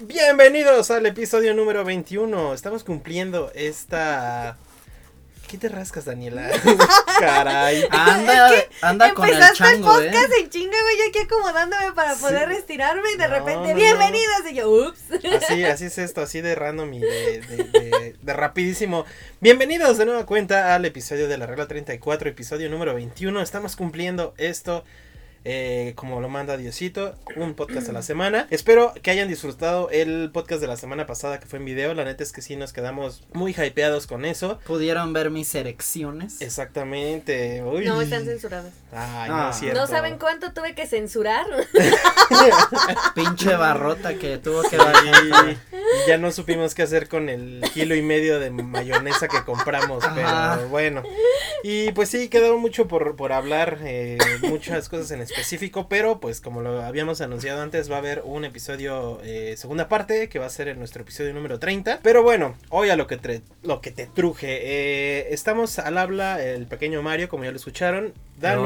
Bienvenidos al episodio número 21. Estamos cumpliendo esta. ¿Qué te rascas, Daniela? Caray. Anda, anda con el Empezaste el, chango, eh. podcast en chinga, güey, yo aquí acomodándome para Sí. poder estirarme y de No, repente, no, bienvenidos, y yo, ups. Así, así es esto, así de random y de, de, de- de rapidísimo. Bienvenidos de nueva cuenta al episodio de la regla 34, episodio número 21. Estamos cumpliendo esto. Eh, como lo manda Diosito, un podcast a la semana. Espero que hayan disfrutado el podcast de la semana pasada que fue en video. La neta es que sí nos quedamos muy hypeados con eso. Pudieron ver mis erecciones. Exactamente. Uy. No, están censurados. Ay, no es cierto. ¿No saben cuánto tuve que censurar? Pinche barrota que tuvo que bajar. y ya no supimos qué hacer con el kilo y medio de mayonesa que compramos, pero bueno. Y pues sí, quedó mucho por, por hablar, eh, muchas cosas en específico, pero pues como lo habíamos anunciado antes, va a haber un episodio, eh, segunda parte, que va a ser en nuestro episodio número 30. Pero bueno, hoy a lo que, tre- lo que te truje. eh, estamos al habla el pequeño Mario, como ya lo escucharon, Danu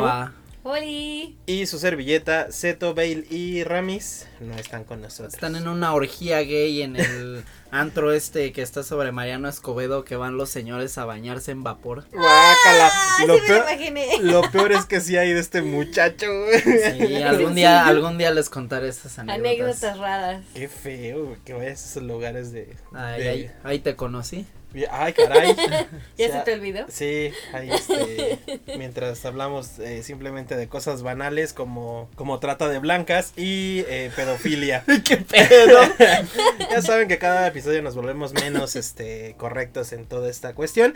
Loa. Oli. y su servilleta, Zeto, Bale y Ramis no están con nosotros. Están en una orgía gay en el antro este que está sobre Mariano Escobedo que van los señores a bañarse en vapor. Guácala. Ah, Lo sí peor, lo es que sí hay de este muchacho. Sí, algún día, algún día les contaré esas anécdotas. Anécdotas raras. Qué feo que vayas a esos lugares de. Ay, de- ay, ahí te conocí. Ay, caray. ¿Ya O sea, se te olvidó? Sí, ahí este, mientras hablamos eh, simplemente de cosas banales como, como trata de blancas y eh, pedofilia. ¿Qué pedo? ya saben que cada episodio nos volvemos menos este correctos en toda esta cuestión.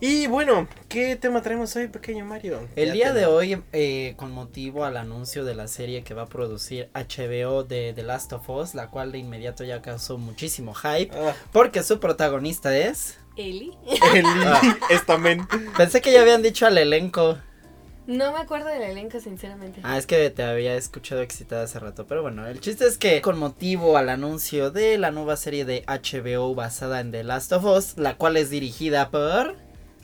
Y bueno, ¿qué tema traemos hoy, pequeño Mario? El Ya día de hoy, eh, con motivo al anuncio de la serie que va a producir HBO de The Last of Us, la cual de inmediato ya causó muchísimo hype, Ah, porque su protagonista es... Eli. el Ah. estamen. Pensé que ya habían dicho al elenco. No me acuerdo del elenco, sinceramente. Ah, es que te había escuchado excitada hace rato. Pero bueno, el chiste es que con motivo al anuncio de la nueva serie de HBO basada en The Last of Us, la cual es dirigida por...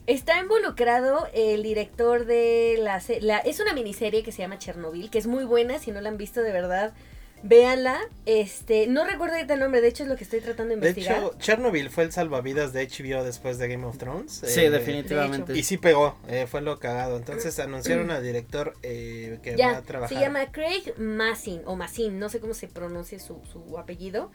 Está involucrado el director de la, la es una miniserie que se llama Chernobyl, que es muy buena, si no la han visto de verdad, véanla. Este, no recuerdo ahorita el nombre, de hecho es lo que estoy tratando de De investigar. hecho, Chernobyl fue el salvavidas de HBO después de Game of Thrones. Sí, eh, definitivamente. Y sí pegó, eh, fue lo cagado. Entonces anunciaron al director eh, que va a trabajar. se llama Craig Massin o Massin, no sé cómo se pronuncia su, su apellido,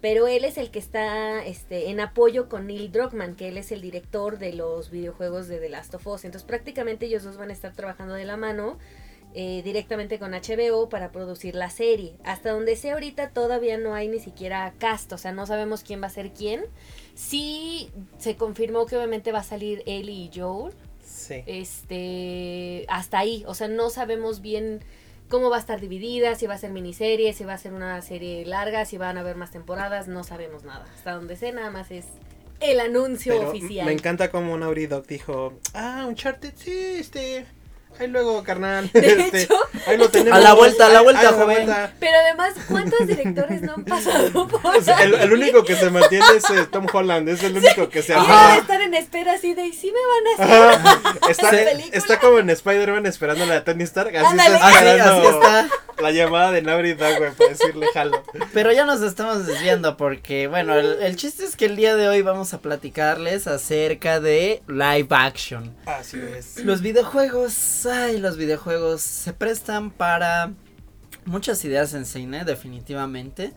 pero él es el que está este, en apoyo con Neil Druckmann, que él es el director de los videojuegos de The Last of Us. Entonces prácticamente ellos dos van a estar trabajando de la mano eh, directamente con HBO para producir la serie. Hasta donde sé ahorita todavía no hay ni siquiera cast, o sea, no sabemos quién va a ser quién. Sí se confirmó que obviamente va a salir Ellie y Joel, Sí. este hasta ahí o sea no sabemos bien cómo va a estar dividida si va a ser miniserie si va a ser una serie larga si van a haber más temporadas no sabemos nada hasta donde sé nada más es el anuncio Pero oficial me encanta como Naughty Dog dijo, ah, Uncharted, sí, este, ahí luego, carnal. De este, hecho, ahí lo tenemos. A la vuelta, a la vuelta, ahí joven. pero además cuántos directores no han pasado por O sea, el, el único que se mantiene es eh, Tom Holland, es el único que se Y deben aferra. estar en espera así de y sí me van a hacer. Está, la está como en Spider-Man esperándole a Tony Stark. Así Ándale. está Así, esperando así está. La llamada de Dog, güey, para decirle jalo. Pero ya nos estamos desviando porque, bueno, el, el chiste es que el día de hoy vamos a platicarles acerca de live action. Así es. Los videojuegos, ay, los videojuegos se prestan para muchas ideas en cine, definitivamente.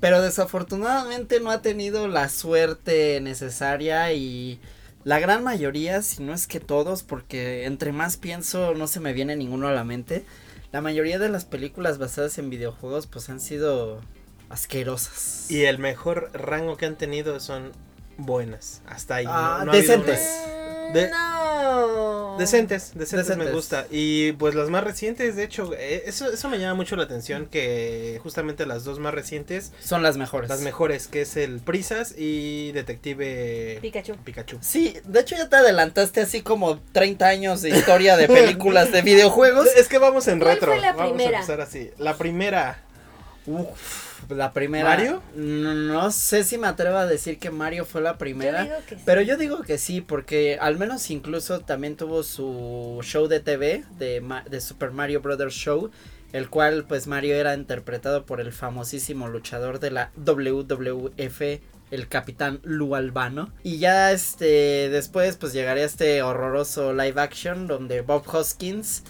Pero desafortunadamente no ha tenido la suerte necesaria y la gran mayoría, si no es que todos, porque entre más pienso no se me viene ninguno a la mente. La mayoría de las películas basadas en videojuegos pues han sido asquerosas. Y el mejor rango que han tenido son buenas. Hasta ahí. Ah, no, no ha habido decentes. una- De- no Decentes, decentes, me gusta. Y pues las más recientes, de hecho, eh, eso, eso me llama mucho la atención que justamente las dos más recientes, Son las mejores. las mejores, que es el Prisas y Detective Pikachu Pikachu. Sí, de hecho ya te adelantaste así como 30 años de historia de películas de videojuegos. Es que vamos en ¿Cuál retro. fue la vamos primera? a empezar así. La primera, Uf, la primera. ¿Mario? No, no sé si me atrevo a decir que Mario fue la Yo primera. digo que sí. Pero yo digo que sí, porque al menos incluso también tuvo su show de TV de, de Super Mario Brothers Show, el cual pues Mario era interpretado por el famosísimo luchador de la WWF, el capitán Lu Albano. Y ya este después pues llegaría este horroroso live action donde Bob Hoskins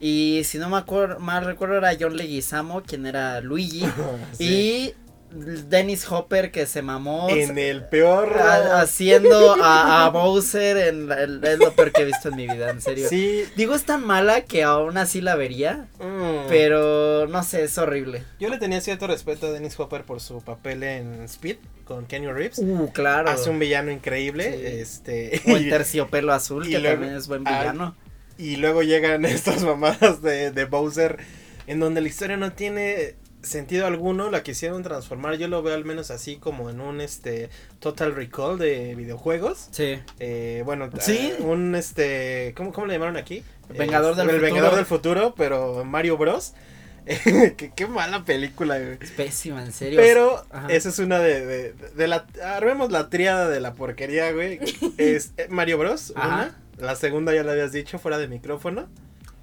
y si no me acuerdo mal recuerdo era John Leguizamo quien era Luigi Sí. y Dennis Hopper que se mamó En el peor. a- haciendo a, a Bowser en, la- el- es lo peor que he visto en mi vida, en serio. Sí. Digo, es tan mala que aún así la vería, mm. pero no sé, es horrible. Yo le tenía cierto respeto a Dennis Hopper por su papel en Speed con Kenny Reeves. Uh, claro. Hace un villano increíble. Sí. Este. O el terciopelo azul, y que luego- también es buen ah, villano. Y luego llegan estas mamadas de, de Bowser en donde la historia no tiene sentido alguno, la quisieron transformar, yo lo veo al menos así como en un este Total Recall de videojuegos. Sí. Eh, bueno, Sí. eh, un este, ¿cómo, cómo le llamaron aquí? Vengador Eh, del el futuro. Vengador del futuro, pero Mario Bros. qué, qué mala película, güey. Es pésima, en serio. Pero Ajá. esa es una de, de, de la armemos la triada de la porquería, güey. Es eh, Mario Bros. Ajá. Una. La segunda ya la habías dicho fuera de micrófono.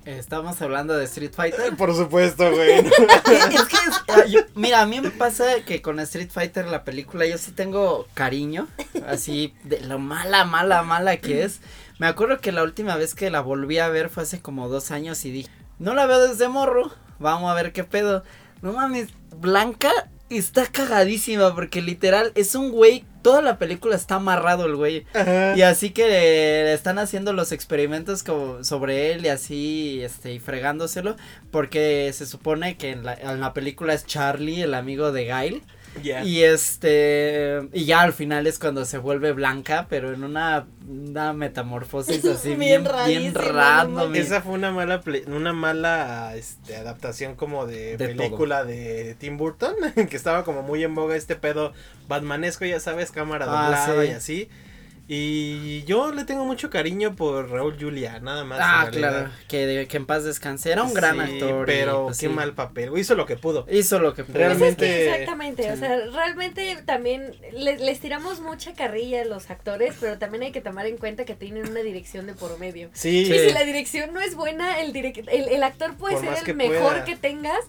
Estamos hablando de Street Fighter. Por supuesto, güey. es que es- ah, yo- mira, a mí me pasa que con Street Fighter la película yo sí tengo cariño, así de lo mala, mala, mala que es. Me acuerdo que la última vez que la volví a ver fue hace como dos años y dije, no la veo desde morro, vamos a ver qué pedo. No mames, Blanca está cagadísima porque literal es un güey, toda la película está amarrado el güey. Ajá. Y así que le están haciendo los experimentos como sobre él y así, este, y fregándoselo, porque se supone que en la, en la película es Charlie, el amigo de Gail, Y este, y ya al final es cuando se vuelve blanca, pero en una, una metamorfosis así Bien bien, random. Esa fue una mala una mala este, adaptación como de, De película de Tim Burton, que estaba como muy en boga este pedo batmanesco, ya sabes, cámara Ah, doblada sí. y así. Y yo le tengo mucho cariño por Raúl Julia, nada más. Ah, claro, que, de- que en paz descanse, era un gran actor. y, Pero pues, qué sí, mal papel, hizo lo que pudo. Hizo lo que pudo. Realmente- es que exactamente, o sea, realmente también les, les tiramos mucha carrilla a los actores, pero también hay que tomar en cuenta que tienen una dirección de por medio. Sí, Y Sí. si la dirección no es buena, el, direc- el, el actor puede Por ser que el mejor pueda. que tengas,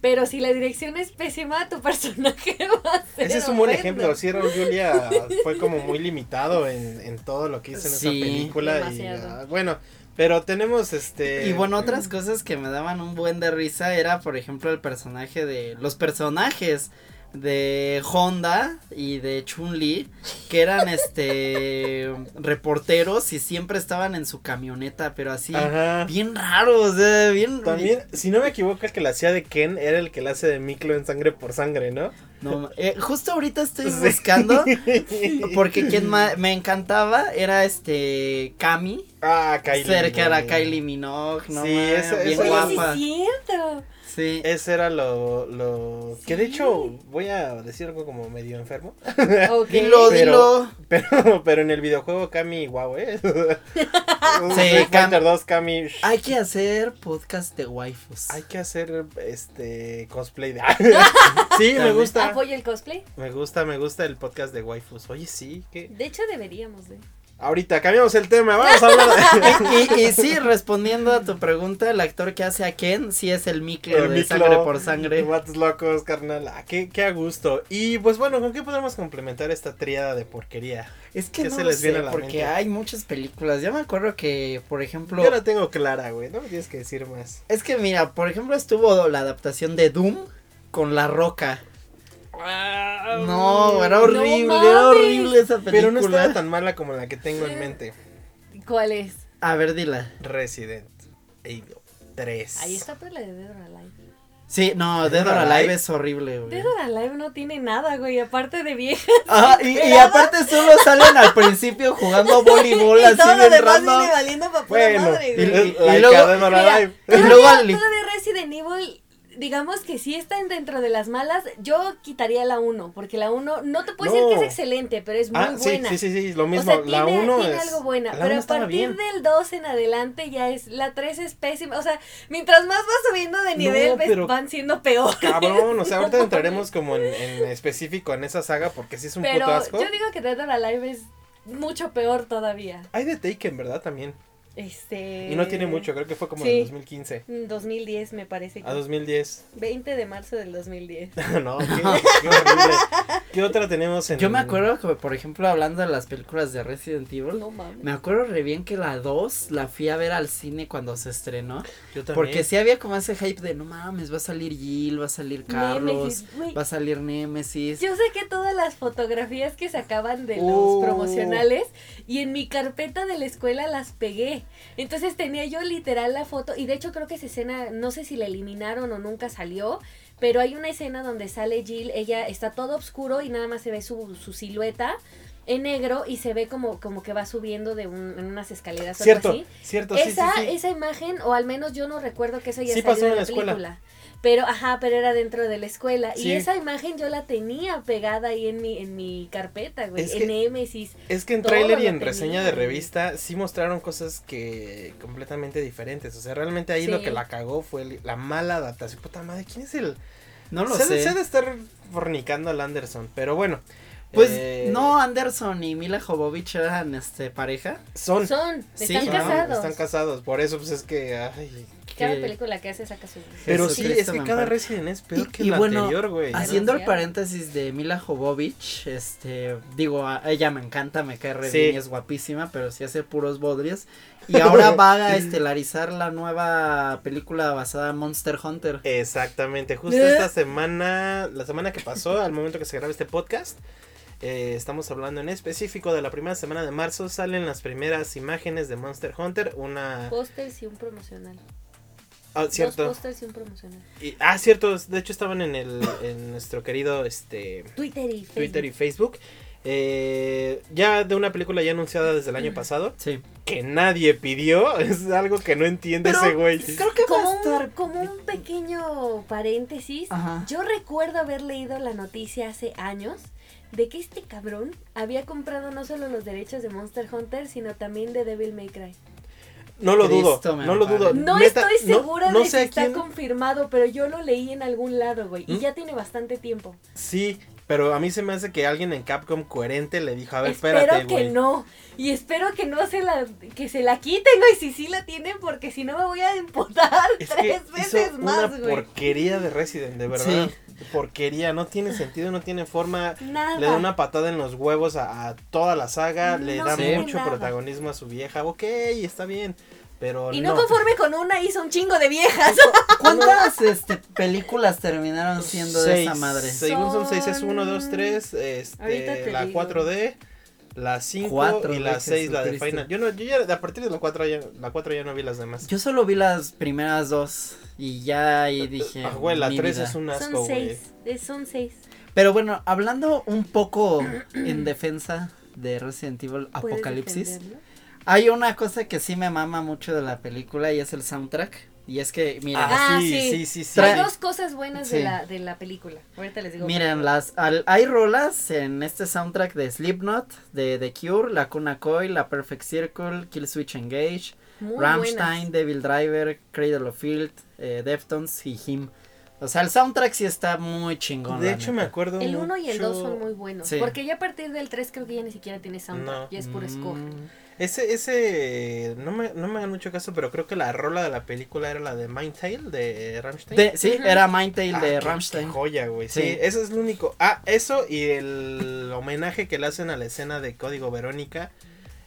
pero si la dirección es pésima, tu personaje va a ser ese es un buen ejemplo. Sí, Raúl Julia fue como muy limitado en, en todo lo que hizo en Sí. esa película. Y, ah, bueno, pero tenemos este. Y bueno, otras cosas que me daban un buen de risa era, por ejemplo, el personaje de. Los personajes de Honda y de Chun-Li, que eran este. reporteros y siempre estaban en su camioneta, pero así. Ajá. Bien raros, eh, bien. También, si no me equivoco, el que la hacía de Ken era el que la hace de Miklo en sangre por sangre, ¿no? No, eh, justo ahorita estoy Sí. buscando. Porque quien me encantaba era este. Cami. Ah, Kylie. cerca era. Kylie Minogue, ¿no? Sí, ese- bien guapa. sí es cierto. Sí. Ese era lo, lo... Que de hecho, voy a decir algo como medio enfermo. Dilo, Pero- dilo. Pero, pero en el videojuego Cami, guau, ¿eh? Sí, Street Cam- Fighter 2, Cami... Hay que hacer podcast de waifus. Hay que hacer este cosplay de... sí, me gusta. ¿Apoyo el cosplay? Me gusta, me gusta el podcast de waifus. Oye, sí, que... De hecho, deberíamos de. Ahorita cambiamos el tema, vamos a hablar de... y, y sí, respondiendo a tu pregunta, el actor que hace a Ken sí es el El de sangre por sangre. Vatos locos, carnal. Ah, qué, qué a gusto. Y pues bueno, ¿con qué podemos complementar esta triada de porquería? Es que ¿Qué no se les viene sé, a la porque mente? hay muchas películas. Yo me acuerdo que, por ejemplo, Yo la tengo clara, güey. No me tienes que decir más. es que mira, por ejemplo, estuvo la adaptación de Doom con La Roca. No, era horrible, No era horrible esa película. Pero no estaba tan mala como la que tengo en mente. ¿Cuál es? A ver, dila. Resident Evil 3. Ahí está pues la de Dead or Alive. Sí, no, Dead or or Alive Alive es horrible, güey. Dead or Alive no tiene nada, güey, aparte de vieja. Ajá, y, y aparte solo salen al principio jugando voleibol y así todo demás random. viene valiendo pa' pura Bueno, madre, y, y- y luego- Dead or Mira, Alive. Y luego Todavía Resident Evil digamos que sí están dentro de las malas, yo quitaría la 1, porque la 1 no te puedo decir que es No. excelente, pero es muy Ah, sí, buena. sí, sí, sí, lo O mismo. sea, la tiene, 1 tiene es. algo buena, pero a partir bien. del 2 en adelante ya es, la 3 es pésima, o sea, mientras más vas subiendo de nivel, No, pero- van siendo peor. Cabrón, o sea, ahorita entraremos como en, en específico en esa saga porque sí es un Pero puto asco. yo digo que Dead or Alive es mucho peor todavía. Hay de Taken, ¿verdad? También. Este. Y no tiene mucho, creo que fue como sí. en 2015. en 2010 me parece. que- A 2010. 20 de marzo del 2010. no, qué, qué horrible. ¿Qué otra tenemos en Yo me acuerdo que, por ejemplo, hablando de las películas de Resident Evil, No mames. me acuerdo re bien que la 2 la fui a ver al cine cuando se estrenó. Yo también. Porque sí había como ese hype de no mames, va a salir Jill, va a salir Carlos, Nemesis, va a salir Nemesis. Yo sé que todas las fotografías que sacaban de los Uh. promocionales y en mi carpeta de la escuela las pegué. Entonces tenía yo literal la foto y de hecho creo que esa escena, no sé si la eliminaron o nunca salió, pero hay una escena donde sale Jill, ella está todo oscuro y nada más se ve su, su silueta en negro y se ve como, como que va subiendo de un, en unas escaleras o algo Cierto, así. cierto, sí, sí, esa, sí. esa imagen, o al menos yo no recuerdo que eso ya Sí salió pasó en la, la escuela. Pero, ajá, pero era dentro de la escuela. Sí. Y esa imagen yo la tenía pegada ahí en mi, en mi carpeta, güey. Es en que- Nemesis. Es que en tráiler y en reseña de revista sí mostraron cosas que completamente diferentes. O sea, realmente ahí lo que la cagó fue la mala adaptación. Puta madre, ¿quién es el...? No lo se, sé. se de estar fornicando al Anderson, pero bueno. Pues eh, no, Anderson y Mila Jovovich eran este pareja. Son. Son, Sí, están ¿no? casados. Están casados, por eso pues es que... Ay, Cada que- película que hace saca su... pero sí, es que cada. Resident es peor Y- que y el bueno, anterior, güey. Haciendo el paréntesis de Mila Jovovich, este, digo, a ella me encanta, me cae re Sí. bien y es guapísima, pero sí hace puros bodrios. Y ahora va a estelarizar la nueva película basada en Monster Hunter. Exactamente, justo ¿Eh? esta semana, la semana que pasó, al momento que se graba este podcast, eh, estamos hablando en específico de la primera semana de marzo, salen las primeras imágenes de Monster Hunter, una... Pósters y un promocional. Ah, Dos cierto. pósters y un promocional. Y- ah, cierto, de hecho estaban en el, en nuestro querido, este, Twitter y Facebook. Twitter y Facebook. Eh, ya de una película ya anunciada desde el año pasado, Sí. que nadie pidió, es algo que no entiende Pero ese güey. Creo que va Como a estar. un, como un pequeño paréntesis, Ajá. yo recuerdo haber leído la noticia hace años de que este cabrón había comprado no solo los derechos de Monster Hunter, sino también de Devil May Cry. No lo dudo, Cristo no lo dudo. No estoy segura no de sé si está quién- confirmado, pero yo lo leí en algún lado, güey. Y ¿Mm? ya tiene bastante tiempo. Sí, pero a mí se me hace que alguien en Capcom coherente le dijo, a ver, espero espérate, que güey. no. Y espero que no se la, que se la quiten, güey, si sí la tienen, porque si no me voy a emputar Es que tres veces una más, güey. porquería de Resident, de verdad. Porquería, no tiene sentido, no tiene forma. Nada. Le da una patada en los huevos a, a toda la saga, le da mucho nada. protagonismo a su vieja. Ok, está bien, pero Y no, conforme con una, hizo un chingo de viejas. ¿Cuántas este, películas terminaron siendo de esa Seis. madre? Según son 6, es Son- 1, 2, 3, Ahorita este, te la digo. 4D, la 5 Cuatro, y la güey, 6, la de. Final. Yo, no, yo ya a partir de la 4 ya, la 4 ya no vi las demás. Yo solo vi las primeras dos y ya ahí dije. Ah, güey, la mi 3 vida. es un asco, son güey. seis. Son seis. Pero bueno, hablando un poco en defensa de Resident Evil ¿Puedes Apocalipsis, defenderlo? Hay una cosa que sí me mama mucho de la película y es el soundtrack. Y es que, miren, Ah, sí, sí. sí, sí, Hay dos cosas buenas de, la, de la película. Ahorita les digo. miren, las al- hay rolas en este soundtrack de Slipknot, de The Cure, La Cuna Coil, La Perfect Circle, Kill Switch Engage, Muy Rammstein, Devil Driver, Cradle of Field, eh, Deftones y Him. O sea, el soundtrack sí está muy chingón. De hecho, me acuerdo. El 1 y el 2 mucho- son muy buenos. Sí. Porque ya a partir del 3 creo que ya ni siquiera tiene soundtrack. No. Ya es puro score. Ese, ese, no me, no me hagan mucho caso, pero creo que la rola de la película era la de Mindtale de Rammstein. de- sí, era Mindtale Ah, de qué- Rammstein. qué joya, güey. Sí. Sí. eso es lo único. Ah, eso y el homenaje que le hacen a la escena de Código Verónica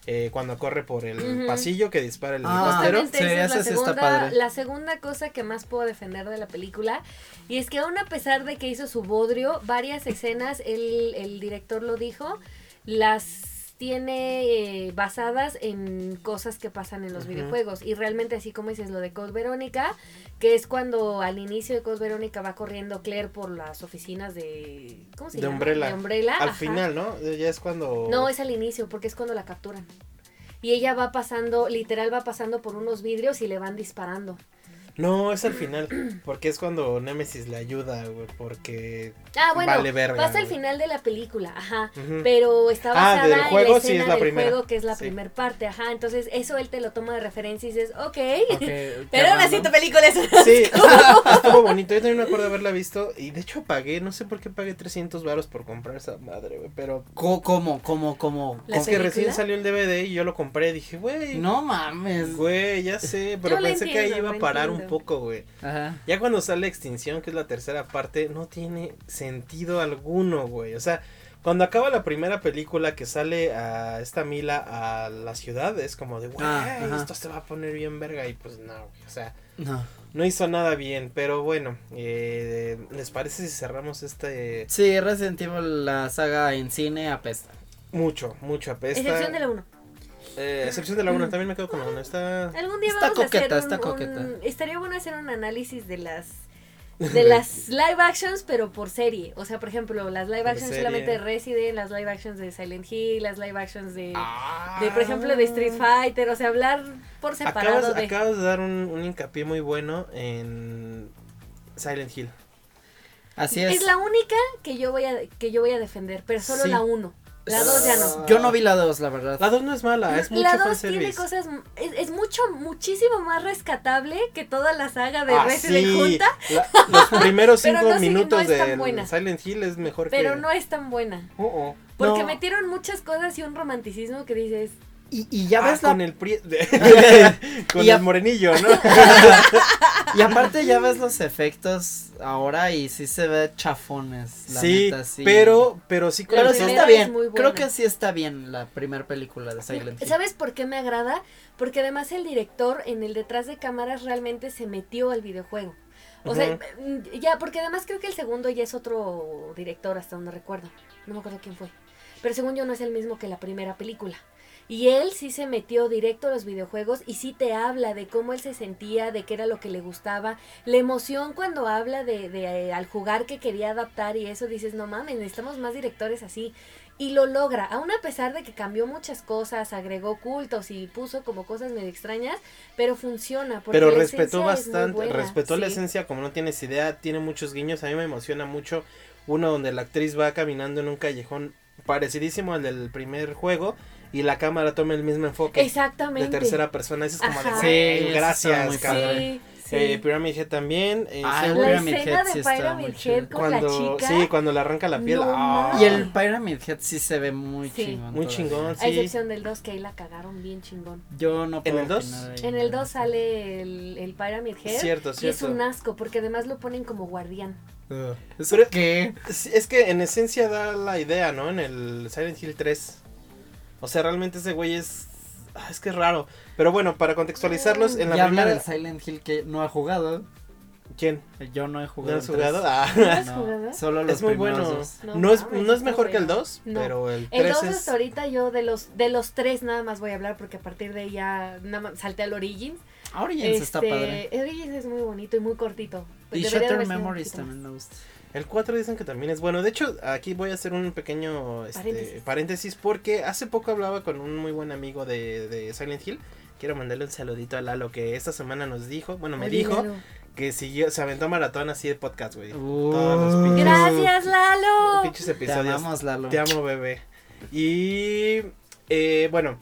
eh, cuando corre por el pasillo que dispara el Ah, Sí, esa está padre. la segunda cosa que más puedo defender de la película. Y es que aún a pesar de que hizo su bodrio, varias escenas, el, el director lo dijo, las tiene eh, basadas en cosas que pasan en los videojuegos. Y realmente así como dices lo de Code Verónica, que es cuando al inicio de Code Verónica va corriendo Claire por las oficinas de... ¿Cómo se De llama? Umbrella. De Umbrella. Al ajá. final, ¿no? Ya es cuando. No, es al inicio, porque es cuando la capturan. Y ella va pasando, literal va pasando por unos vidrios y le van disparando. No, es al final, porque es cuando Nemesis le ayuda, güey, porque Ah, bueno, vale verga. pasa al final de la película, ajá. Ujú. Pero está Ah, basada del juego, en la sí, escena es la del primera. juego, que es la Sí. primer parte, ajá. Entonces, eso él te lo toma de referencia y dices, ok. Ok, qué Pero aún así tu película es Sí, estuvo, bonito. Yo también me acuerdo de haberla visto. Y de hecho pagué, no sé por qué pagué 300 varos por comprar esa madre, güey. Pero Co- ¿Cómo, cómo, cómo? ¿La es que recién salió el DVD y yo lo compré. Dije, güey. No mames. Güey, ya sé. Pero Yo pensé que ahí iba a parar un entiendo. poco, güey. Ajá. Ya cuando sale Extinción, que es la tercera parte, no tiene sentido alguno, güey. O sea, cuando acaba la primera película que sale a esta Mila a la ciudad, es como de, güey, Ah, esto se va a poner bien verga. Y pues no, güey. O sea, No. no hizo nada bien. Pero bueno, eh, ¿les parece si cerramos este Sí, Resident Evil, la saga en cine apesta. mucho, mucho apesta? excepción de la 1. Eh, excepción de la 1, también me quedo con la 1. Está. Algún día Está vamos coqueta, a hacer está coqueta. un- estaría bueno hacer un análisis de las de las live actions, pero por serie. O sea, por ejemplo, las live actions solamente de Resident, las live actions de Silent Hill, las live actions de, Ah. de por ejemplo, de Street Fighter. O sea, hablar por separado Acabas, de. acabas de dar un, un hincapié muy bueno en Silent Hill. Así es. Es la única que yo voy a que yo voy a defender, pero solo Sí. la 1. La 2 ya no. Yo no vi la 2, la verdad. La 2 no es mala, es mucho La 2 tiene cosas, es, es mucho, muchísimo más rescatable que toda la saga de Ah, Resident sí. junta, La- los primeros Pero cinco no sigue- no minutos es tan de buena. Silent Hill es mejor que. pero no es tan buena. Oh, oh. Porque No. metieron muchas cosas y un romanticismo que dices, Y, y ya Ah, ves la con el pri- con Y a- el morenillo, ¿no? Y aparte ya ves los efectos ahora y sí se ve chafones, la sí, neta, sí. pero pero sí Pero sí está es bien. muy buena. Creo que sí está bien la primera película de Silent Hill. ¿sabes por qué me agrada? Porque además el director en el detrás de cámaras realmente se metió al videojuego. O sea, mm, ya, porque además creo que el segundo ya es otro director, hasta donde recuerdo. No me acuerdo quién fue. Pero según yo no es el mismo que la primera película. Y él sí se metió directo a los videojuegos y sí te habla de cómo él se sentía, de qué era lo que le gustaba. La emoción cuando habla de, de eh, al jugar que quería adaptar y eso, dices, no mames, necesitamos más directores así. Y lo logra, aún a pesar de que cambió muchas cosas, agregó cultos y puso como cosas medio extrañas, pero funciona. Porque pero respetó bastante, buena, respetó la esencia como no tienes idea, tiene muchos guiños, a mí me emociona mucho uno donde la actriz va caminando en un callejón parecidísimo al del primer juego y la cámara toma el mismo enfoque Exactamente. de tercera persona, eso es como Ajá. de Sí, "Güey, eso está gracias, cabrón". Sí, sí. Eh, Pyramid Head también, eh, Ah, sí, el la Pyramid escena Head de sí está Pyramid Head con la cuando chica. sí, cuando le arranca la piel, No mames. Y el Pyramid Head sí se ve muy Sí. chingón. muy chingón, A sí. excepción del 2, que ahí la cagaron bien chingón. Yo no puedo el dos? opinar ahí. En el 2 sale el, el Pyramid Head. Cierto, Y es cierto. un asco, porque además lo ponen como guardián. ¿Eso Pero- qué? Es que en esencia da la idea, ¿no? En el Silent Hill 3. O sea, realmente ese güey es. ah, es que es raro. Pero bueno, para contextualizarlos, en la Ya primera. del Silent Hill que no ha jugado. ¿Quién? Yo no he ¿No jugado. has el jugado? Ah, ¿No has No, jugado? Solo los es muy bueno. dos. No No, es, no es está mejor que el bueno. 2, No. pero el El 3 2 es. hasta ahorita yo de los de los tres nada más voy a hablar porque a partir de ahí ya nada más salté al Origins. Origins está Este, padre. Origins es muy bonito y muy cortito. Y un Memories también me gusta. El 4 dicen que también es bueno. De hecho, aquí voy a hacer un pequeño este, Paréntesis. paréntesis. porque hace poco hablaba con un muy buen amigo de, de Silent Hill. Quiero mandarle un saludito a Lalo que esta semana nos dijo, bueno, me Oye, dijo Lalo. que siguió, se aventó maratón así de podcast, güey. Uh, Todos los pinches- Gracias, Lalo. Pinches Te episodios. amamos, Lalo. Te amo, bebé. Y eh, bueno,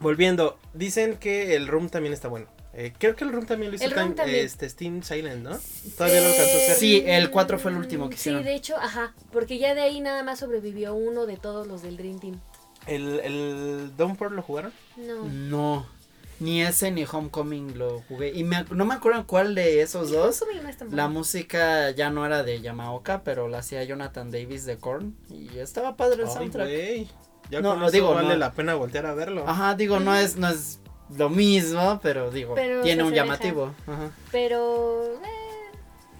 volviendo, dicen que el Room también está bueno. Eh, creo que el Room también lo hizo El Time- también. este Steam Silent, ¿no? Todavía no alcanzó a ser. Sí, el cuatro fue el último que Sí, hicieron. de hecho, ajá, porque ya de ahí nada más sobrevivió uno de todos los del Dream Team. ¿El, el Downpour lo jugaron? No. No. Ni ese ni Homecoming lo jugué. Y me no me acuerdo cuál de esos dos. Homecoming no es tan La bueno. música ya no era de Yamaoka, pero la hacía Jonathan Davis de Korn. Y estaba padre el Ay, soundtrack. güey. Ya No, con no, eso digo, vale no. la pena voltear a verlo. Ajá, digo, no es, no es lo mismo, pero digo, Pero tiene un llamativo. Ajá. Pero eh,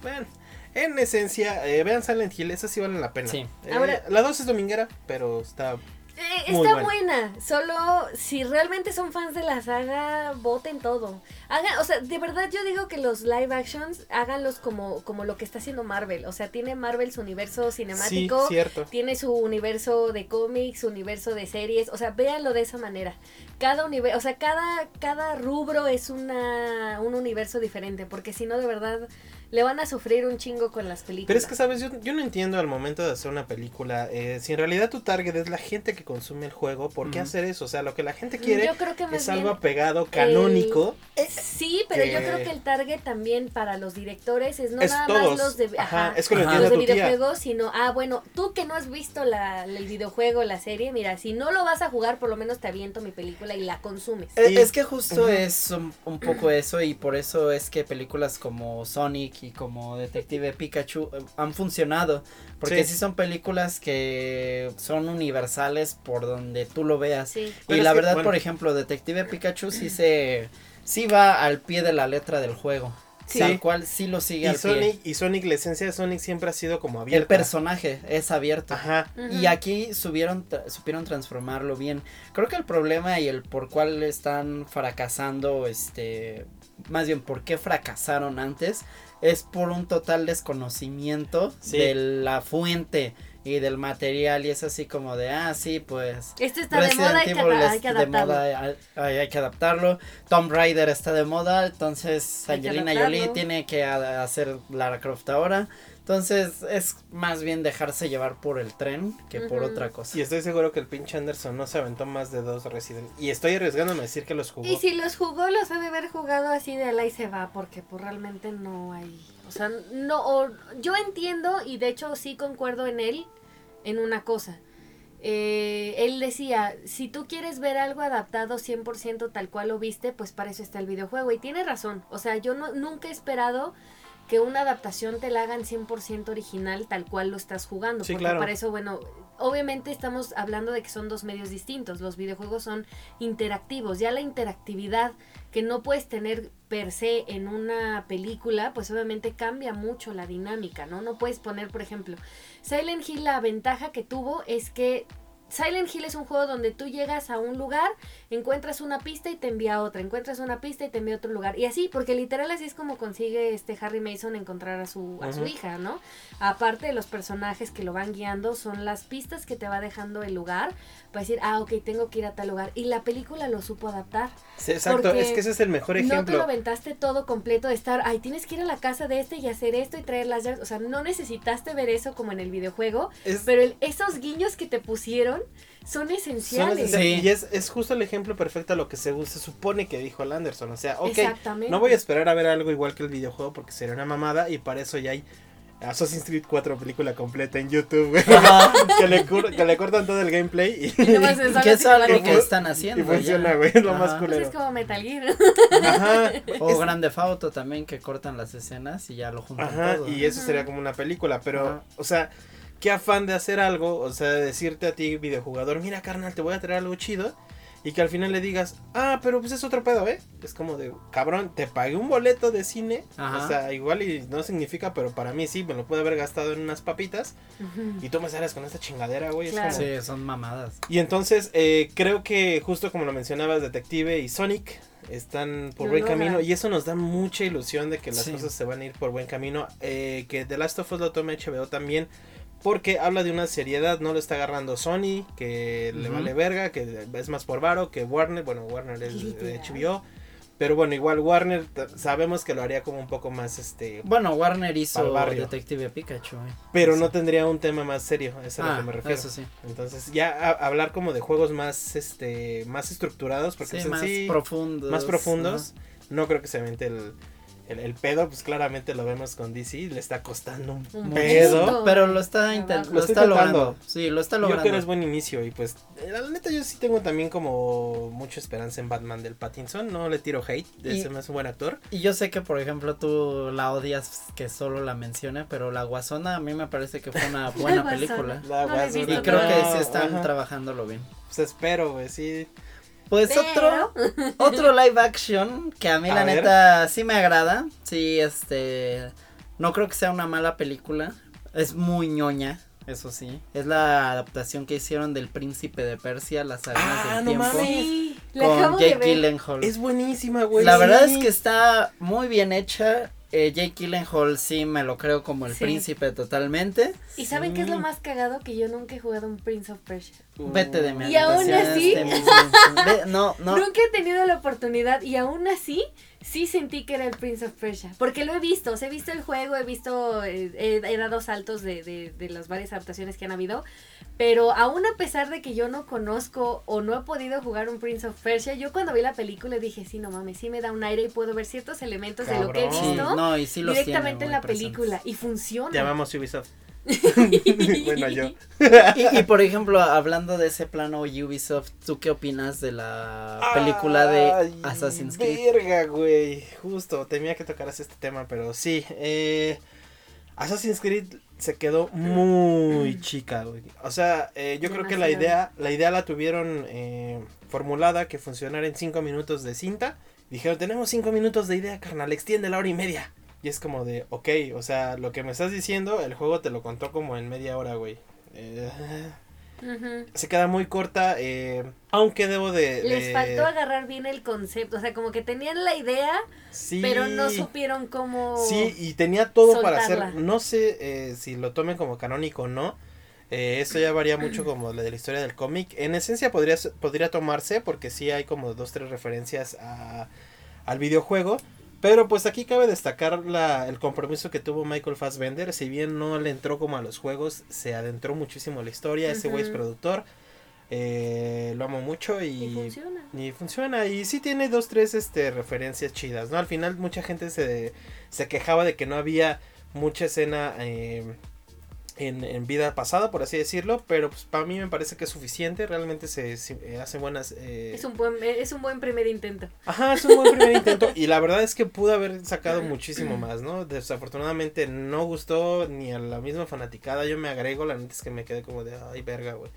Bueno, en esencia, eh, vean Silent Hill, esas sí valen la pena. Sí. Eh, Ahora- la 2 es dominguera, pero está. Eh, está buena. buena. Solo si realmente son fans de la saga, voten todo. Hagan, o sea, de verdad yo digo que los live actions háganlos como, como lo que está haciendo Marvel. O sea, tiene Marvel su universo Sí, cinemático. cierto. Tiene su universo de cómics, su universo de series, o sea, véanlo de esa manera. Cada universo, o sea, cada, cada rubro es una, un universo diferente, porque si no, de verdad, le van a sufrir un chingo con las películas. Pero es que, ¿sabes? Yo, yo no entiendo al momento de hacer una película. eh, si en realidad tu target es la gente que consume el juego, ¿por qué hacer eso? O sea, lo que la gente quiere Yo creo que más es algo apegado, canónico. Sí, pero yo creo que el target también para los directores es no es nada todos. más los de, Ajá, ajá, es que lo Ajá. entiende los de tu tía. videojuegos, sino, ah, bueno, tú que no has visto la, el videojuego, la serie, mira, si no lo vas a jugar, por lo menos te aviento mi película y la consumes. Eh, Es que justo es un, un poco eso y por eso es que películas como Sonic y como Detective Pikachu eh, han funcionado. Porque Sí. sí. son películas que son universales por donde tú lo veas. Sí. Y la que, verdad, bueno. por ejemplo, Detective Pikachu sí se... Sí va al pie de la letra del juego. Sí. Tal cual sí lo sigue Y al pie. Sonic, y Sonic, la esencia de Sonic siempre ha sido como El abierta. personaje es abierto. Ajá. Y aquí subieron, supieron transformarlo bien. Creo que el problema y el por cuál están fracasando, este, más bien por qué fracasaron antes, es por un total desconocimiento Sí. de la fuente y del material y es así como de, ah, sí, pues... Esto está de moda, hay que, hay que de adaptarlo. moda, hay, hay- hay que adaptarlo. Tomb Raider está de moda, entonces Angelina. Jolie tiene que hacer Lara Croft ahora. Entonces es más bien dejarse llevar por el tren que por otra cosa. Y estoy seguro que el pinche Anderson no se aventó más de dos Resident. Y estoy arriesgándome a decir que los jugó. Y si los jugó, los ha de haber jugado así de la y se va, porque pues realmente no hay, o sea, no, o- yo entiendo y de hecho sí concuerdo en él, en una cosa. Eh, él decía, si tú quieres ver algo adaptado 100% tal cual lo viste, pues para eso está el videojuego. Y tiene razón, o sea, yo no, nunca he esperado que una adaptación te la hagan 100% original tal cual lo estás jugando. Sí, porque claro. para eso, bueno, obviamente estamos hablando de que son dos medios distintos. Los videojuegos son interactivos. Ya la interactividad que no puedes tener per se en una película, pues obviamente cambia mucho la dinámica, ¿no? No puedes poner, por ejemplo, Silent Hill la ventaja que tuvo es que Silent Hill es un juego donde tú llegas a un lugar, encuentras una pista y te envía a otra, encuentras una pista y te envía a otro lugar. Y así, porque literal así es como consigue este Harry Mason encontrar a su, a su hija, ¿no? Aparte de los personajes que lo van guiando, son las pistas que te va dejando el lugar para decir, ah, ok, tengo que ir a tal lugar. Y la película lo supo adaptar. Sí, exacto, es que ese es el mejor No te lo ejemplo. aventaste todo completo de estar, ay, tienes que ir a la casa de este y hacer esto y traer las llaves. O sea, no necesitaste ver eso como en el videojuego, Es- pero el- esos guiños que te pusieron son son esenciales. esenciales. Sí. Y es, es justo el ejemplo perfecto a lo que se, se supone que dijo el Anderson. O sea, ok, Exactamente. no voy a esperar a ver algo igual que el videojuego porque sería una mamada y para eso ya hay Assassin's Creed 4 película completa en YouTube, güey. Que, le que le cortan todo el gameplay y, Y que es algo que están haciendo. y funciona, güey. Es lo Ajá. más Pues culero. es como Metal Gear. Ajá. O Es- Grande Fauto también que cortan las escenas y ya lo juntan Ajá, todo. y eso sería como una película, pero, Ajá. o sea, qué afán de hacer algo, o sea, de decirte a ti, videojugador, mira, carnal, te voy a traer algo chido, y que al final le digas, ah, pero pues es otro pedo, ¿eh? Es como de, cabrón, te pagué un boleto de cine, Ajá. o sea, igual y no significa, pero para mí sí, me lo puede haber gastado en unas papitas, y tú me sales con esta chingadera, güey, es Claro. como- Sí, son mamadas. Y entonces, eh, creo que justo como lo mencionabas, Detective y Sonic están por buen camino y eso nos da mucha ilusión de que las Sí. cosas se van a ir por buen camino. Eh, que The Last of Us lo tome HBO también. Porque habla de una seriedad, no lo está agarrando Sony, que le vale verga, que es más por varo, que Warner, bueno, Warner es de. HBO, pero bueno, igual Warner sabemos que lo haría como un poco más este, Bueno, Warner hizo. Detective Pikachu. eh. pero Sí. no tendría un tema más serio, es a lo Ah, que me refiero. eso sí. Entonces, ya a- hablar como de juegos más este más estructurados, porque Sí, pues, más sí, profundos. más profundos, no creo que se mente el, el, el pedo, pues claramente lo vemos con DC, le está costando un Un pedo. Pero lo está, Lo lo está logrando. Sí, lo está Yo logrando. creo que es buen inicio y pues eh, la neta yo sí tengo también como mucha esperanza en Batman del Pattinson, no le tiro hate, Y- ese es un buen actor. Y yo sé que, por ejemplo, tú la odias que solo la mencione, pero La Guasona a mí me parece que fue una buena película. La Guasona. Y creo que sí están ajá. trabajándolo bien. Pues espero, güey, sí. Pues Pero- otro, otro live action que a mí A la ver. neta sí me agrada. Sí, este, no creo que sea una mala película. Es muy ñoña. eso sí. Es la adaptación que hicieron del Príncipe de Persia, las arenas Ah, del no tiempo. mames. Con de Jake. Gyllenhaal. Es buenísima, güey. La verdad es que está muy bien hecha. Eh, Jake Gyllenhaal sí me lo creo como el Sí. príncipe totalmente. ¿Y saben qué es lo Sí. más cagado? Que yo nunca he jugado un Prince of Persia. Vete de mi Y aún así- este no, no. Nunca he tenido la oportunidad y aún así sí sentí que era el Prince of Persia. Porque lo he visto, o sea, he visto el juego, he visto, eh, he, he dado saltos de, de, de las varias adaptaciones que han habido. Pero aún a pesar de que yo no conozco o no he podido jugar un Prince of Persia, yo cuando vi la película dije, sí, no mames, sí me da un aire y puedo ver ciertos elementos de lo que he Cabrón. Sí, visto no, y sí directamente tiene en la película. Y funciona. Llamamos Ubisoft. bueno, yo. Y, y, por ejemplo, hablando de ese plano Ubisoft, ¿tú qué opinas de la película de Assassin's Creed? Verga, güey. Justo, temía que tocaras este tema, pero sí. Eh, Assassin's Creed se quedó muy chica, güey. O sea, eh, yo creo que la idea, la idea la tuvieron eh, formulada que funcionara en cinco minutos de cinta. Dijeron, tenemos cinco minutos de idea, carnal, extiende la hora y media. Y es como de, ok, o sea, lo que me estás diciendo, el juego te lo contó como en media hora, güey. Eh, se queda muy corta, eh, aunque debo de... Les faltó agarrar bien el concepto, o sea, como que tenían la idea, Sí. pero no supieron cómo... Sí, y tenía todo para hacer. No sé eh, si lo tomen como canónico o no. Eh, esto ya varía mucho como la de la historia del cómic. En esencia podría, podría tomarse porque sí hay como dos, tres referencias a, al videojuego. Pero pues aquí cabe destacar la, el compromiso que tuvo Michael Fassbender. Si bien no le entró como a los juegos, se adentró muchísimo en la historia. Ese güey es productor. Eh, lo amo mucho Y funciona. y funciona, y sí tiene dos, tres este, referencias chidas, ¿no? Al final mucha gente se, se quejaba de que no había mucha escena eh, en, en vida pasada, por así decirlo, pero pues para mí me parece que es suficiente, realmente se, se, eh, hace buenas... eh, Es un buen, es un buen primer intento. Ajá, es un buen primer intento y la verdad es que pudo haber sacado muchísimo más, ¿no? Desafortunadamente no gustó ni a la misma fanaticada, yo me agrego, la neta es que me quedé como de, ay, verga, güey.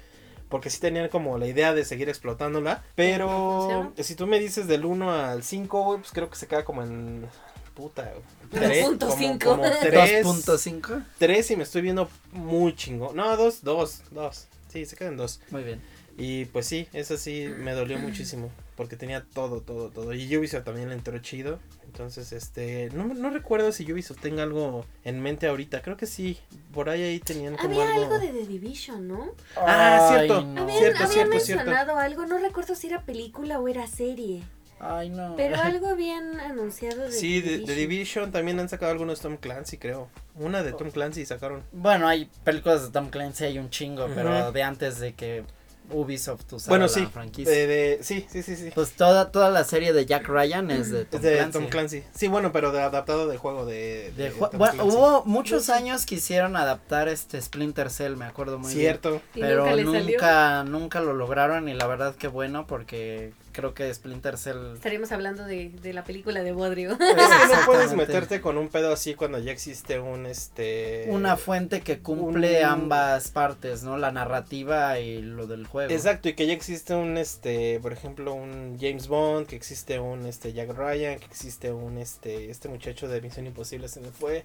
Porque sí tenían como la idea de seguir explotándola, pero si tú me dices del 1 al 5, güey, pues creo que se queda como en... Puta, güey. 2.5. Como, como 3, 2.5. 3 y me estoy viendo muy chingón. No, 2, 2, 2. Sí, se quedan 2. Muy bien. Y pues sí, eso sí me dolió muchísimo. Porque tenía todo, todo, todo. Y Ubisoft también le entró chido. Entonces, este. No, no recuerdo si Ubisoft tenga algo en mente ahorita. Creo que sí. Por ahí ahí tenían como Había algo. algo de The Division, ¿no? Ah, Ay, cierto. no. Habían, Cierto, habían cierto, cierto. mencionado algo, no recuerdo si era película o era serie. Ay, no. Pero algo habían anunciado de Sí, The de, de Division. También han sacado algunos Tom Clancy, creo. Una de Tom Clancy sacaron. Bueno, hay películas de Tom Clancy, hay un chingo, pero de antes de que Ubisoft usara Bueno, la sí. franquicia. De, de- sí, sí, sí, sí. Pues toda, toda la serie de Jack Ryan es de Tom de Clancy. Tom Clancy. Sí, bueno, pero de adaptado del juego de. De de ju- Tom bueno, Clancy. hubo muchos años que quisieron adaptar este Splinter Cell, me acuerdo muy Cierto. Bien. Pero nunca nunca, nunca lo lograron y la verdad que bueno porque creo que Splinter Cell... Estaríamos hablando de, de la película de Bodrio. Es que no puedes meterte con un pedo así cuando ya existe un este. Una fuente que cumple un- ambas partes, ¿no? La narrativa y lo del juego. Exacto, y que ya existe un este, por ejemplo, un James Bond, que existe un este Jack Ryan, que existe un este este muchacho de Misión Imposible se me fue.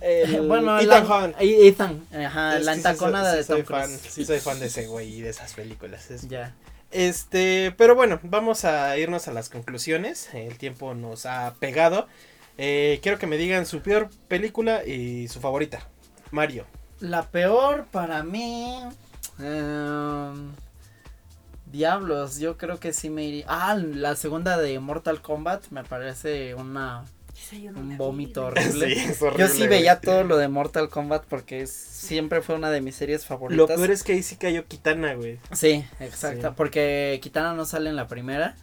El- bueno, Ethan la- Hunt. y- Ethan, ajá, Es la que sí sí de Tom soy fan, Cruise. sí soy fan de ese güey y de esas películas. es- Ya. Este, pero bueno, vamos a irnos a las conclusiones. El tiempo nos ha pegado. Eh, quiero que me digan su peor película y su favorita. Mario. La peor para mí. em, diablos, yo creo que sí me iría. Ah, la segunda de Mortal Kombat me parece una yo no la un vómito horrible. es Yo sí güey. veía todo lo de Mortal Kombat porque es- siempre fue una de mis series Lo favoritas. peor es que ahí sí cayó Kitana, güey. Sí, exacto, Sí. porque Kitana no sale en la primera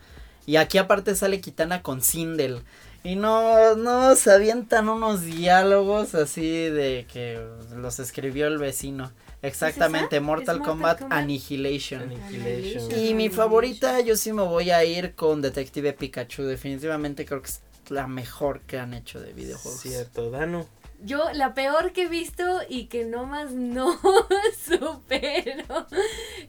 y aquí aparte sale Kitana con Sindel. Y no, no, se avientan unos diálogos así de que los escribió el vecino. Exactamente, ¿Es esa? Mortal, ¿Es Mortal Kombat, Kombat? Annihilation. Annihilation. Y mi favorita, yo sí me voy a ir con Detective Pikachu. Definitivamente creo que es la mejor que han hecho de videojuegos. Cierto, Danu. Yo, la peor que he visto y que no más no supero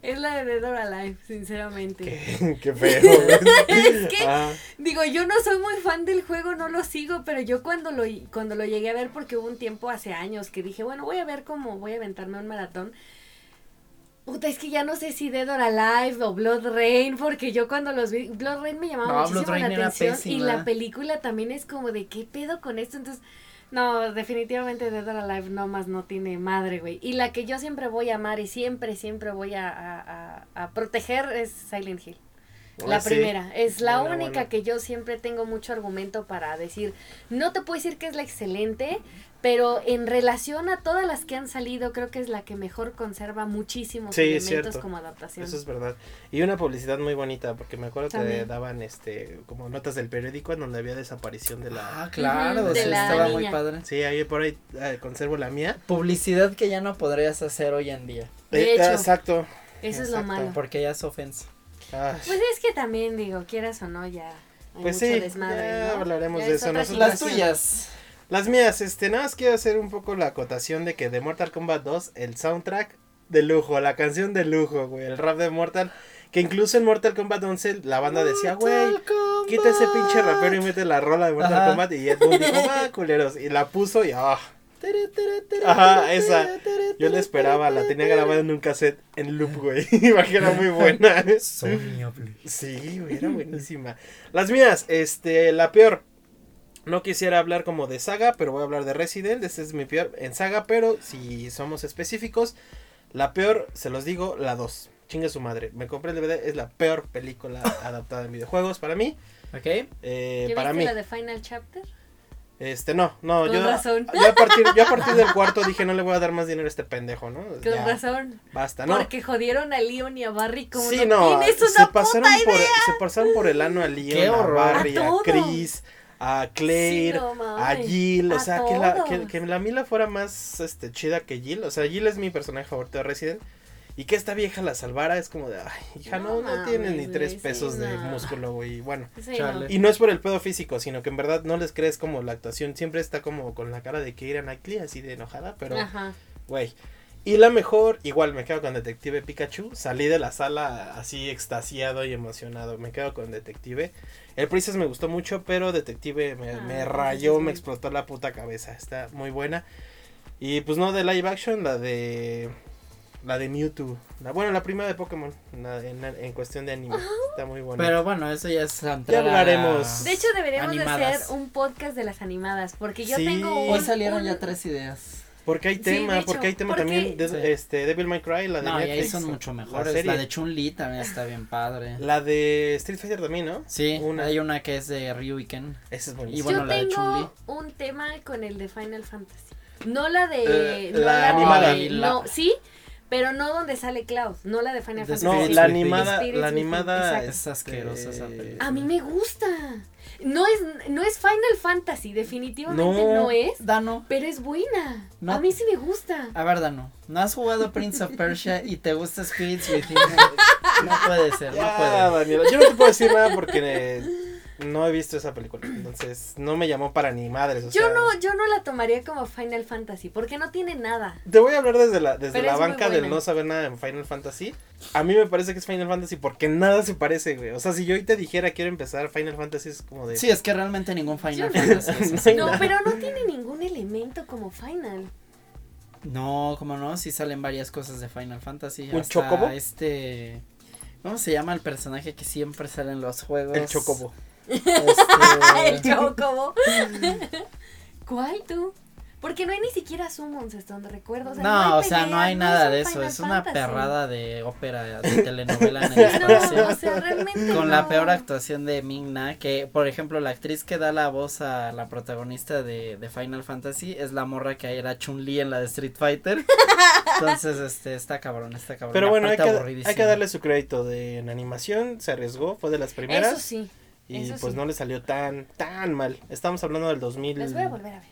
es la de Dead or Alive, sinceramente. Qué, qué feo. güey. Es que- Ah, Digo, yo no soy muy fan del juego, no lo sigo, pero yo cuando lo, cuando lo llegué a ver, porque hubo un tiempo hace años que dije, bueno, voy a ver cómo voy a aventarme un maratón. Puta, es que ya no sé si Dead or Alive o Blood Rain, porque yo cuando los vi, Blood Rain me llamaba No, muchísimo Blood la atención y la película también es como de qué pedo con esto, entonces no, definitivamente Dead or Alive no más no tiene madre, güey. Y la que yo siempre voy a amar y siempre, siempre voy a, a, a- a proteger es Silent Hill. La sí. primera, es la Buena, única buena. que yo siempre tengo mucho argumento para decir, no te puedo decir que es la excelente, pero en relación a todas las que han salido, creo que es la que mejor conserva muchísimos Sí, elementos cierto. como adaptación. Eso es verdad. Y una publicidad muy bonita, porque me acuerdo que daban este como notas del periódico en donde había desaparición de la... Ah, claro, Ujú, sí, de la estaba muy niña. padre. Sí, ahí por ahí eh, conservo la mía. Publicidad que ya no podrías hacer hoy en día. De Eh, hecho. exacto. Eso es lo malo. Porque ya es ofensa. Pues es que también digo, quieras o no, ya hay Pues mucho sí, desmadre, ya ¿no? hablaremos Ya de es eso. Nosotros- Las tuyas. Las mías, este, nada más quiero hacer un poco la acotación de que de Mortal Kombat 2, el soundtrack de lujo, la canción de lujo, güey, el rap de Mortal, que incluso en Mortal Kombat 11 la banda decía, güey, quita ese pinche rapero y mete la rola de Mortal Ajá. Kombat y Ed Boon dijo, va, culeros, y la puso y, ah, Ajá, esa. yo la esperaba, la tenía grabada en un cassette en loop, güey, iba que era muy buena. Sí, güey, era buenísima. Las mías, este, la peor. No quisiera hablar como de saga, pero voy a hablar de Resident. Este es mi peor en saga, pero si somos específicos, la peor, se los digo, la 2. Chingue su madre. Me compré el DVD, es la peor película adaptada en videojuegos para mí. ¿Ok? Eh, ¿Ya para viste mí. la de Final Chapter? Este, no, no, Con yo, razón. yo a partir, yo a partir del cuarto dije no le voy a dar más dinero a este pendejo, ¿no? Con Ya, razón. Basta, ¿no? Porque jodieron a Leon y a Barry como Sí, no, se una pasaron puta por idea. se pasaron por el ano a Leon, Qué a. Barry, A. Chris, a Claire, Sí, no a. Jill, o A sea, que la, que la Mila fuera más este chida que Jill, o sea, Jill es mi personaje favorito de Resident. Y que esta vieja la salvara es como de, ay, hija, no, No no, tienes ni tres sí, pesos de no. músculo, güey. y Bueno, Sí, Chale. no. y no es por el pedo físico, sino que en verdad no les crees como la actuación. Siempre está como con la cara de Keira Knightley, así de enojada, pero, Ajá. güey. Y la mejor, igual me quedo con Detective Pikachu. Salí de la sala así extasiado y emocionado. Me quedo con Detective. El Princess me gustó mucho, pero Detective me, Ah, me rayó, me explotó la puta cabeza. Está muy buena. Y pues no de live action, la de. La de Mewtwo. La, bueno, la primera de Pokémon. la- en, en cuestión de anime. Está muy buena. Pero bueno, eso ya es Ya hablaremos. De hecho, deberíamos de Animadas. hacer un podcast de las animadas, porque yo Sí. tengo Hoy un- salieron un- ya tres ideas. Porque hay tema, de hecho, porque hay tema porque- también de, Sí. este Devil May Cry, la de No, y ahí Netflix, son mucho la mejores. La, serie. de Chun-Li también está bien padre. La de Street Fighter también, ¿no? Sí, Una. hay una que es de Ryu y Ken. Esa es Y buenísima. bueno, yo la de Chun-Li. tengo un tema con el de Final Fantasy. No la de. Eh, no la de- animada. No, sí, pero no donde sale Cloud. No la de Final Fantasy. no, la animada, Spirits la animada. Es asquerosa esa película. A mí me gusta. No es, no es Final Fantasy, definitivamente No. no, es. Dano. Pero es buena. No. A mí sí me gusta. A ver, Dano. ¿No has jugado Prince of Persia y te gusta Spirits Within? No puede ser, no Ya, puede. Daniela, yo no te puedo decir nada porque eh, no he visto esa película, entonces no me llamó para ni madres. o Yo sea, no, yo no la tomaría como Final Fantasy, porque no tiene nada. Te voy a hablar desde la, desde la banca del no saber nada en Final Fantasy. A mí me parece que es Final Fantasy porque nada se parece, güey. O sea, si yo hoy te dijera quiero empezar Final Fantasy es como de... Sí, es que realmente ningún Final Yo- Fantasy es No No, pero no tiene ningún elemento como Final. No, como no, sí salen varias cosas de Final Fantasy. ¿Un chocobo? Este. ¿Cómo se llama el personaje que siempre sale en los juegos? El chocobo. El Este. chocobo. ¿Cuál tú? Porque no hay ni siquiera summons hasta donde recuerdo. O sea, no, o sea, no hay nada de eso. Final Es una Fantasy. perrada de ópera, de telenovela en el no, espacio. o sea, realmente Con la peor actuación de Ming-Na, que por ejemplo la actriz que da la voz a la protagonista de, de Final Fantasy es la morra que era Chun-Li en la de Street Fighter. Entonces, este, está cabrón, está cabrón. Pero bueno, hay que, hay que darle su crédito de en animación, se arriesgó, fue de las primeras. Eso sí. Y eso pues sí. no le salió tan, tan mal. Estamos hablando del 2005, Las voy a volver a ver.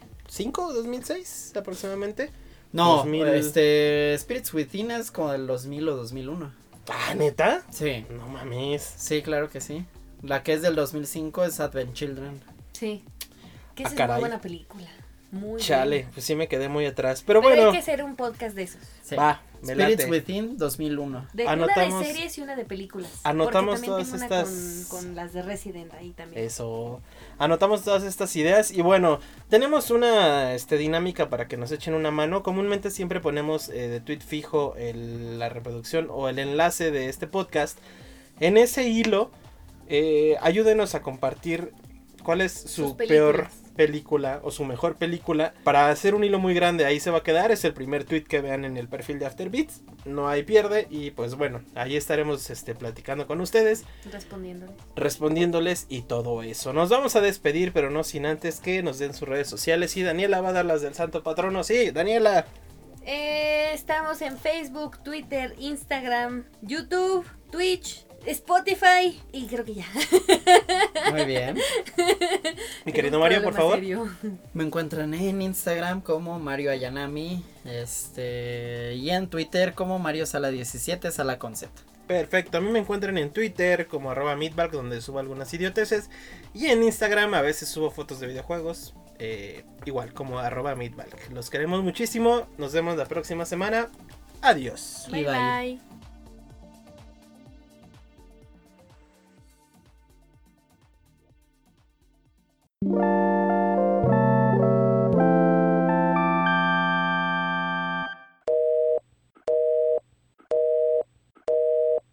2006 aproximadamente. No, 2000. este, Spirits Within es como del 2000 o 2001. Ah, ¿neta? Sí, No mames. sí, claro que sí. La que es del 2005 es Advent Children. Sí. Que Ah, esa es caray. muy buena película. Muy Chale, bien. pues sí me quedé muy atrás. Pero, Pero bueno, hay que hacer un podcast de esos. Sí. va, me Spirits late. Within 2001. De Anotamos- una de series y una de películas. anotamos todas tengo una estas- con, con las de Resident ahí también. Eso. Anotamos todas estas ideas y bueno, tenemos una este, dinámica para que nos echen una mano. Comúnmente siempre ponemos eh, de tweet fijo el- la reproducción o el enlace de este podcast. En ese hilo, eh, ayúdenos a compartir cuál es su peor. Película o su mejor película. Para hacer un hilo muy grande, ahí se va a quedar. Es el primer tweet que vean en el perfil de Afterbeats. No hay pierde. Y pues bueno, ahí estaremos este, platicando con ustedes Respondiéndole. respondiéndoles y todo eso. Nos vamos a despedir, pero no sin antes que nos den sus redes sociales. Y Daniela va a dar las del Santo Patrono. Sí, Daniela. Eh, estamos en Facebook, Twitter, Instagram, YouTube, Twitch, Spotify y creo que ya. Muy bien. Mi querido Mario, por favor. serio. Me encuentran en Instagram como Mario Ayanami. Este. Y en Twitter como Mario Sala 17, Sala con Z. Perfecto. A mí me encuentran en Twitter como arroba donde subo algunas idioteces. Y en Instagram a veces subo fotos de videojuegos. eh, igual como arroba meatbag. Los queremos muchísimo. Nos vemos la próxima semana. Adiós. Bye bye. bye. you